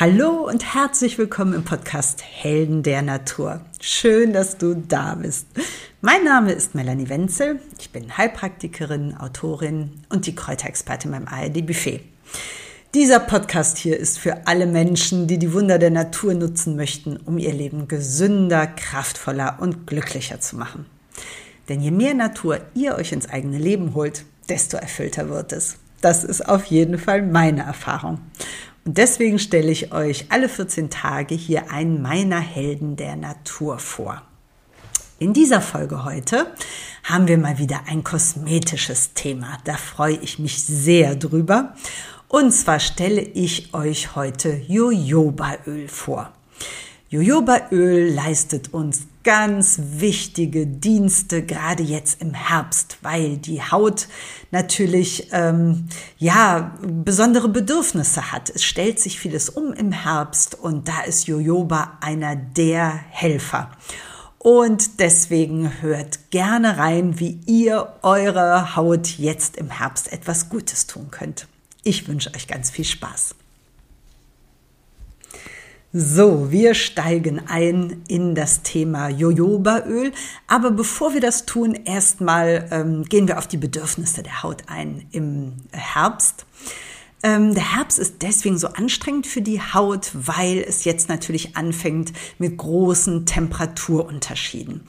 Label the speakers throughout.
Speaker 1: Hallo und herzlich willkommen im Podcast Helden der Natur. Schön, dass du da bist. Mein Name ist Melanie Wenzel. Ich bin Heilpraktikerin, Autorin und die Kräuterexpertin beim ARD Buffet. Dieser Podcast hier ist für alle Menschen, die die Wunder der Natur nutzen möchten, um ihr Leben gesünder, kraftvoller und glücklicher zu machen. Denn je mehr Natur ihr euch ins eigene Leben holt, desto erfüllter wird es. Das ist auf jeden Fall meine Erfahrung. Und deswegen stelle ich euch alle 14 Tage hier einen meiner Helden der Natur vor. In dieser Folge heute haben wir mal wieder ein kosmetisches Thema. Da freue ich mich sehr drüber. Und zwar stelle ich euch heute Jojobaöl vor. Jojobaöl leistet uns ganz wichtige Dienste, gerade jetzt im Herbst, weil die Haut natürlich ähm, ja besondere Bedürfnisse hat. Es stellt sich vieles um im Herbst und da ist Jojoba einer der Helfer. Und deswegen hört gerne rein, wie ihr eurer Haut jetzt im Herbst etwas Gutes tun könnt. Ich wünsche euch ganz viel Spaß. So, wir steigen ein in das Thema Jojobaöl. Aber bevor wir das tun, erstmal ähm, gehen wir auf die Bedürfnisse der Haut ein im Herbst. Ähm, der Herbst ist deswegen so anstrengend für die Haut, weil es jetzt natürlich anfängt mit großen Temperaturunterschieden.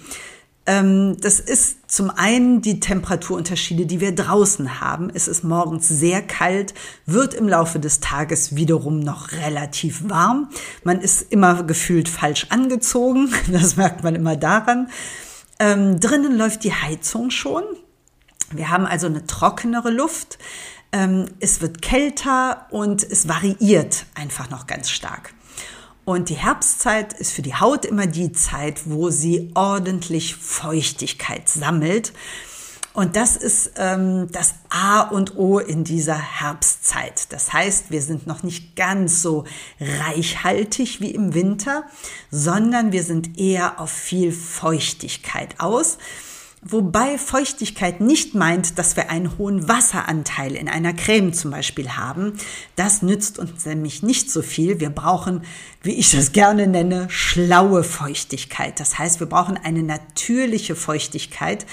Speaker 1: Ähm, das ist zum einen die Temperaturunterschiede, die wir draußen haben. Es ist morgens sehr kalt, wird im Laufe des Tages wiederum noch relativ warm. Man ist immer gefühlt falsch angezogen. Das merkt man immer daran. Ähm, drinnen läuft die Heizung schon. Wir haben also eine trockenere Luft. Ähm, es wird kälter und es variiert einfach noch ganz stark. Und die Herbstzeit ist für die Haut immer die Zeit, wo sie ordentlich Feuchtigkeit sammelt. Und das ist ähm, das A und O in dieser Herbstzeit. Das heißt, wir sind noch nicht ganz so reichhaltig wie im Winter, sondern wir sind eher auf viel Feuchtigkeit aus. Wobei Feuchtigkeit nicht meint, dass wir einen hohen Wasseranteil in einer Creme zum Beispiel haben. Das nützt uns nämlich nicht so viel. Wir brauchen, wie ich das gerne nenne, schlaue Feuchtigkeit. Das heißt, wir brauchen eine natürliche Feuchtigkeit,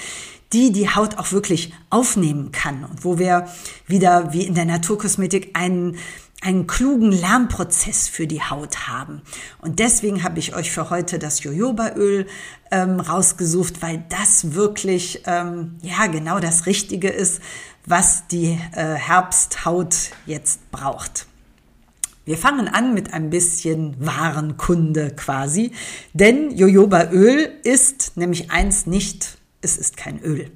Speaker 1: die die Haut auch wirklich aufnehmen kann und wo wir wieder wie in der Naturkosmetik einen einen klugen Lernprozess für die Haut haben. Und deswegen habe ich euch für heute das Jojobaöl ähm, rausgesucht, weil das wirklich ähm, ja genau das Richtige ist, was die äh, Herbsthaut jetzt braucht. Wir fangen an mit ein bisschen Warenkunde quasi, denn Jojobaöl ist nämlich eins nicht, es ist kein Öl.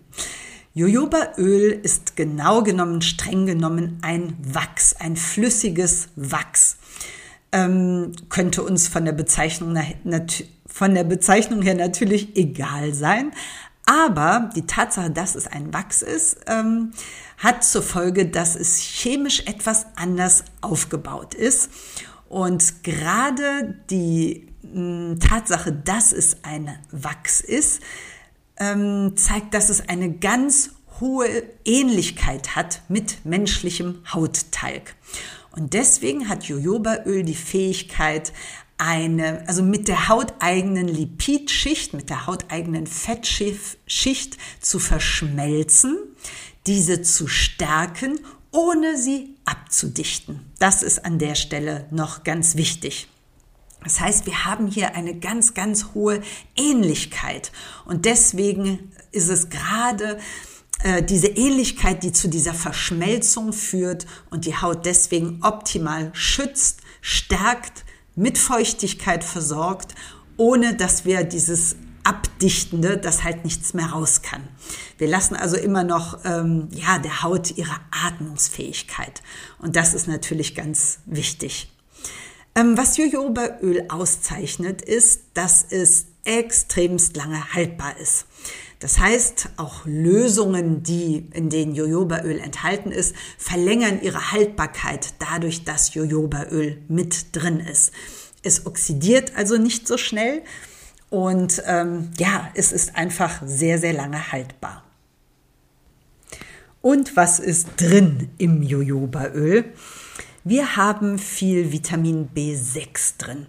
Speaker 1: Jojobaöl ist genau genommen, streng genommen ein Wachs, ein flüssiges Wachs. Ähm, könnte uns von der, Bezeichnung, von der Bezeichnung her natürlich egal sein. Aber die Tatsache, dass es ein Wachs ist, ähm, hat zur Folge, dass es chemisch etwas anders aufgebaut ist. Und gerade die mh, Tatsache, dass es ein Wachs ist, ähm, zeigt, dass es eine ganz hohe Ähnlichkeit hat mit menschlichem Hauttalg. Und deswegen hat Jojobaöl die Fähigkeit, eine, also mit der hauteigenen Lipidschicht, mit der hauteigenen Fettschicht zu verschmelzen, diese zu stärken, ohne sie abzudichten. Das ist an der Stelle noch ganz wichtig. Das heißt, wir haben hier eine ganz, ganz hohe Ähnlichkeit. Und deswegen ist es gerade äh, diese Ähnlichkeit, die zu dieser Verschmelzung führt und die Haut deswegen optimal schützt, stärkt, mit Feuchtigkeit versorgt, ohne dass wir dieses Abdichtende, das halt nichts mehr raus kann. Wir lassen also immer noch ähm, ja der Haut ihre Atmungsfähigkeit und das ist natürlich ganz wichtig. Ähm, was Jojobaöl auszeichnet, ist, dass es extremst lange haltbar ist. Das heißt, auch Lösungen, die in denen Jojobaöl enthalten ist, verlängern ihre Haltbarkeit dadurch, dass Jojobaöl mit drin ist. Es oxidiert also nicht so schnell und ähm, ja, es ist einfach sehr, sehr lange haltbar. Und was ist drin im Jojobaöl? Wir haben viel Vitamin B6 drin.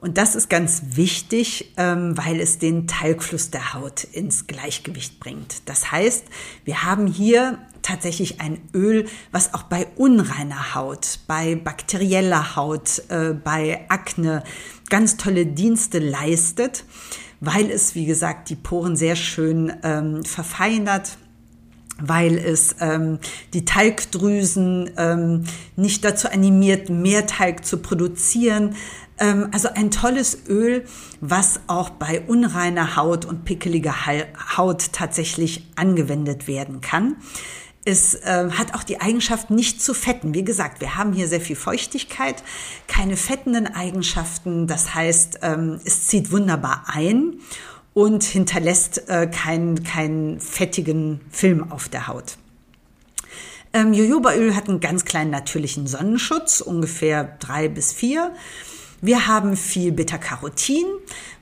Speaker 1: Und das ist ganz wichtig, ähm, weil es den Talgfluss der Haut ins Gleichgewicht bringt. Das heißt, wir haben hier tatsächlich ein Öl, was auch bei unreiner Haut, bei bakterieller Haut, äh, bei Akne ganz tolle Dienste leistet, weil es, wie gesagt, die Poren sehr schön ähm, verfeinert weil es ähm, die Talgdrüsen ähm, nicht dazu animiert, mehr Talg zu produzieren. Ähm, also ein tolles Öl, was auch bei unreiner Haut und pickeliger Haut tatsächlich angewendet werden kann. Es äh, hat auch die Eigenschaft, nicht zu fetten. Wie gesagt, wir haben hier sehr viel Feuchtigkeit, keine fettenden Eigenschaften. Das heißt, ähm, es zieht wunderbar ein und hinterlässt äh, keinen keinen fettigen Film auf der Haut. Ähm, Jojobaöl hat einen ganz kleinen natürlichen Sonnenschutz, ungefähr drei bis vier. Wir haben viel Beta-Carotin,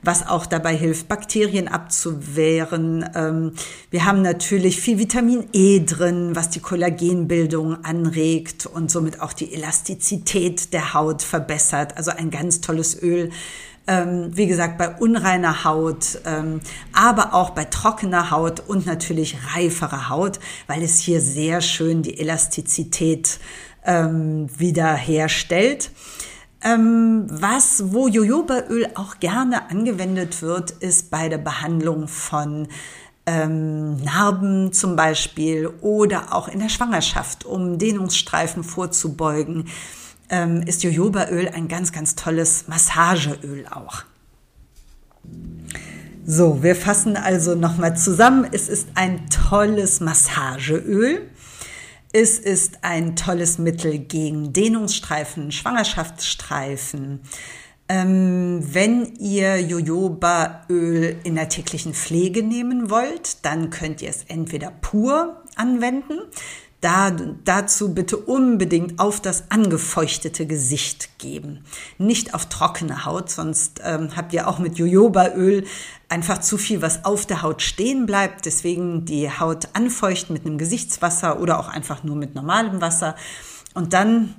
Speaker 1: was auch dabei hilft, Bakterien abzuwehren. Ähm, wir haben natürlich viel Vitamin E drin, was die Kollagenbildung anregt und somit auch die Elastizität der Haut verbessert. Also ein ganz tolles Öl, ähm, wie gesagt, bei unreiner Haut, ähm, aber auch bei trockener Haut und natürlich reiferer Haut, weil es hier sehr schön die Elastizität ähm, wiederherstellt. Ähm, was, wo Jojobaöl auch gerne angewendet wird, ist bei der Behandlung von ähm, Narben zum Beispiel oder auch in der Schwangerschaft, um Dehnungsstreifen vorzubeugen, ähm, ist Jojobaöl ein ganz, ganz tolles Massageöl auch. So, wir fassen also nochmal zusammen. Es ist ein tolles Massageöl. Es ist ein tolles Mittel gegen Dehnungsstreifen, Schwangerschaftsstreifen. Ähm, wenn ihr Jojobaöl in der täglichen Pflege nehmen wollt, dann könnt ihr es entweder pur anwenden. Da, dazu bitte unbedingt auf das angefeuchtete Gesicht geben. Nicht auf trockene Haut, sonst ähm, habt ihr auch mit Jojobaöl einfach zu viel, was auf der Haut stehen bleibt. Deswegen die Haut anfeuchten mit einem Gesichtswasser oder auch einfach nur mit normalem Wasser. Und dann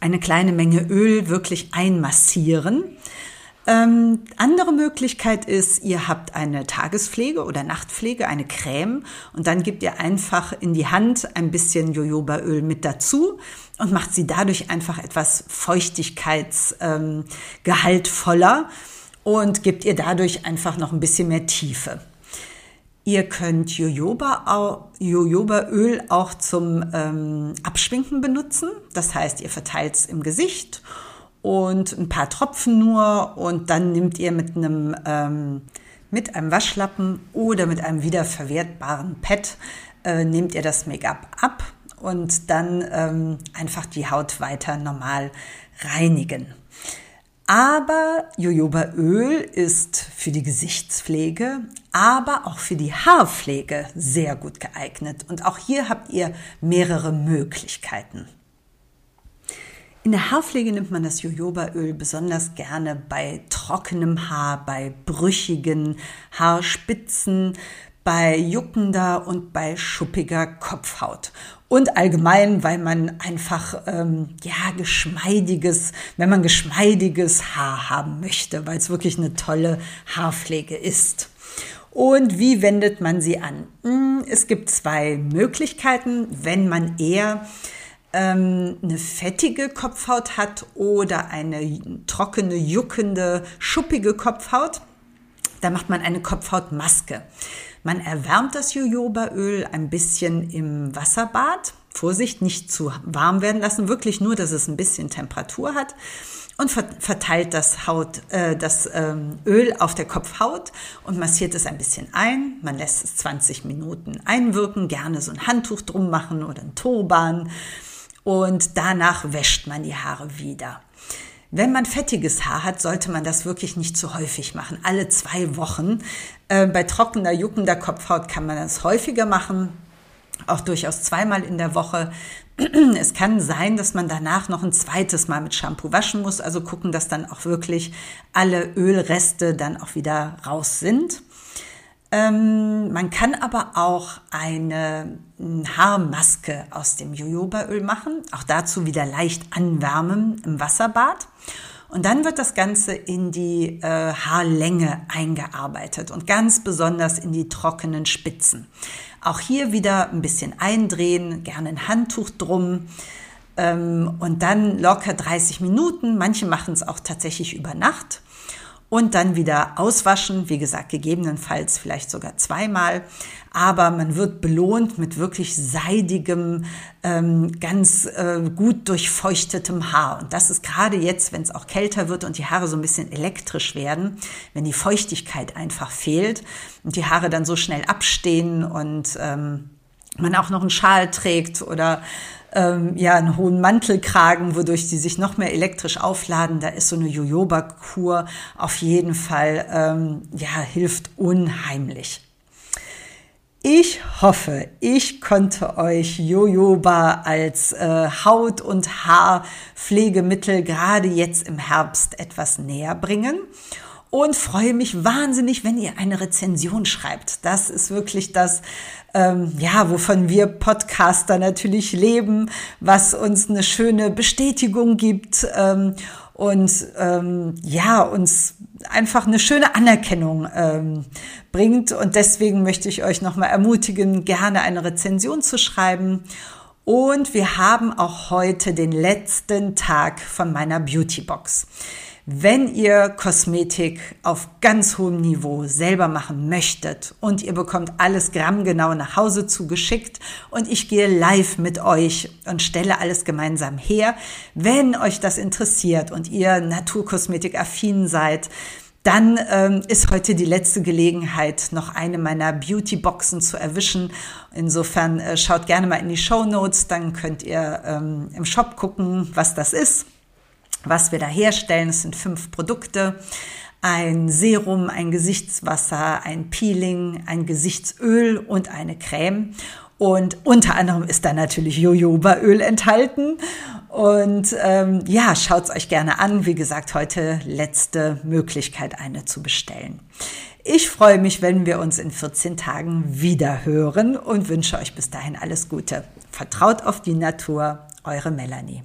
Speaker 1: eine kleine Menge Öl wirklich einmassieren. Ähm, andere Möglichkeit ist, ihr habt eine Tagespflege oder Nachtpflege, eine Creme und dann gebt ihr einfach in die Hand ein bisschen Jojobaöl mit dazu und macht sie dadurch einfach etwas feuchtigkeitsgehaltvoller ähm, und gebt ihr dadurch einfach noch ein bisschen mehr Tiefe. Ihr könnt Jojoba, Jojobaöl auch zum ähm, Abschminken benutzen. Das heißt, ihr verteilt es im Gesicht und ein paar Tropfen nur und dann nimmt ihr mit einem, ähm, mit einem Waschlappen oder mit einem wiederverwertbaren Pad, äh, nehmt ihr das Make-up ab und dann ähm, einfach die Haut weiter normal reinigen. Aber Jojobaöl ist für die Gesichtspflege, aber auch für die Haarpflege sehr gut geeignet. Und auch hier habt ihr mehrere Möglichkeiten. In der Haarpflege nimmt man das Jojobaöl besonders gerne bei trockenem Haar, bei brüchigen Haarspitzen, bei juckender und bei schuppiger Kopfhaut. Und allgemein, weil man einfach, ähm, ja, geschmeidiges, wenn man geschmeidiges Haar haben möchte, weil es wirklich eine tolle Haarpflege ist. Und wie wendet man sie an? Hm, es gibt zwei Möglichkeiten, wenn man eher ähm, eine fettige Kopfhaut hat oder eine trockene, juckende, schuppige Kopfhaut, da macht man eine Kopfhautmaske. Man erwärmt das Jojobaöl ein bisschen im Wasserbad. Vorsicht, nicht zu warm werden lassen, wirklich nur, dass es ein bisschen Temperatur hat und verteilt das, Haut, äh, das ähm, Öl auf der Kopfhaut und massiert es ein bisschen ein. Man lässt es 20 Minuten einwirken, gerne so ein Handtuch drum machen oder ein Turban und danach wäscht man die Haare wieder. Wenn man fettiges Haar hat, sollte man das wirklich nicht zu häufig machen. Alle zwei Wochen. Äh, bei trockener, juckender Kopfhaut kann man das häufiger machen. Auch durchaus zweimal in der Woche. Es kann sein, dass man danach noch ein zweites Mal mit Shampoo waschen muss. Also gucken, dass dann auch wirklich alle Ölreste dann auch wieder raus sind. Ähm, man kann aber auch eine Haarmaske aus dem Jojobaöl machen. Auch dazu wieder leicht anwärmen im Wasserbad. Und dann wird das Ganze in die äh, Haarlänge eingearbeitet und ganz besonders in die trockenen Spitzen. Auch hier wieder ein bisschen eindrehen, gerne ein Handtuch drum ähm, und dann locker 30 Minuten. Manche machen es auch tatsächlich über Nacht und dann wieder auswaschen. Wie gesagt, gegebenenfalls vielleicht sogar zweimal. Aber man wird belohnt mit wirklich seidigem, ähm, ganz äh, gut durchfeuchtetem Haar. Und das ist gerade jetzt, wenn es auch kälter wird und die Haare so ein bisschen elektrisch werden, wenn die Feuchtigkeit einfach fehlt und die Haare dann so schnell abstehen und ähm, man auch noch einen Schal trägt oder ähm, ja einen hohen Mantelkragen, wodurch die sich noch mehr elektrisch aufladen. Da ist so eine Jojoba-Kur auf jeden Fall ähm, ja hilft unheimlich. Ich hoffe, ich konnte euch Jojoba als äh, Haut- und Haarpflegemittel gerade jetzt im Herbst etwas näher bringen und freue mich wahnsinnig, wenn ihr eine Rezension schreibt. Das ist wirklich das, ähm, ja, wovon wir Podcaster natürlich leben, was uns eine schöne Bestätigung gibt ähm, und ähm, ja, uns einfach eine schöne Anerkennung ähm, bringt. Und deswegen möchte ich euch nochmal ermutigen, gerne eine Rezension zu schreiben. Und wir haben auch heute den letzten Tag von meiner Beauty Box. Wenn ihr Kosmetik auf ganz hohem Niveau selber machen möchtet und ihr bekommt alles grammgenau nach Hause zugeschickt und ich gehe live mit euch und stelle alles gemeinsam her, wenn euch das interessiert und ihr Naturkosmetik affin seid, dann ähm, ist heute die letzte Gelegenheit, noch eine meiner Beauty-Boxen zu erwischen. Insofern äh, schaut gerne mal in die Show Notes, dann könnt ihr ähm, im Shop gucken, was das ist was wir da herstellen. Es sind fünf Produkte. Ein Serum, ein Gesichtswasser, ein Peeling, ein Gesichtsöl und eine Creme. Und unter anderem ist da natürlich Jojobaöl enthalten. Und ähm, ja, schaut's euch gerne an. Wie gesagt, heute letzte Möglichkeit, eine zu bestellen. Ich freue mich, wenn wir uns in 14 Tagen wieder hören und wünsche euch bis dahin alles Gute. Vertraut auf die Natur, eure Melanie.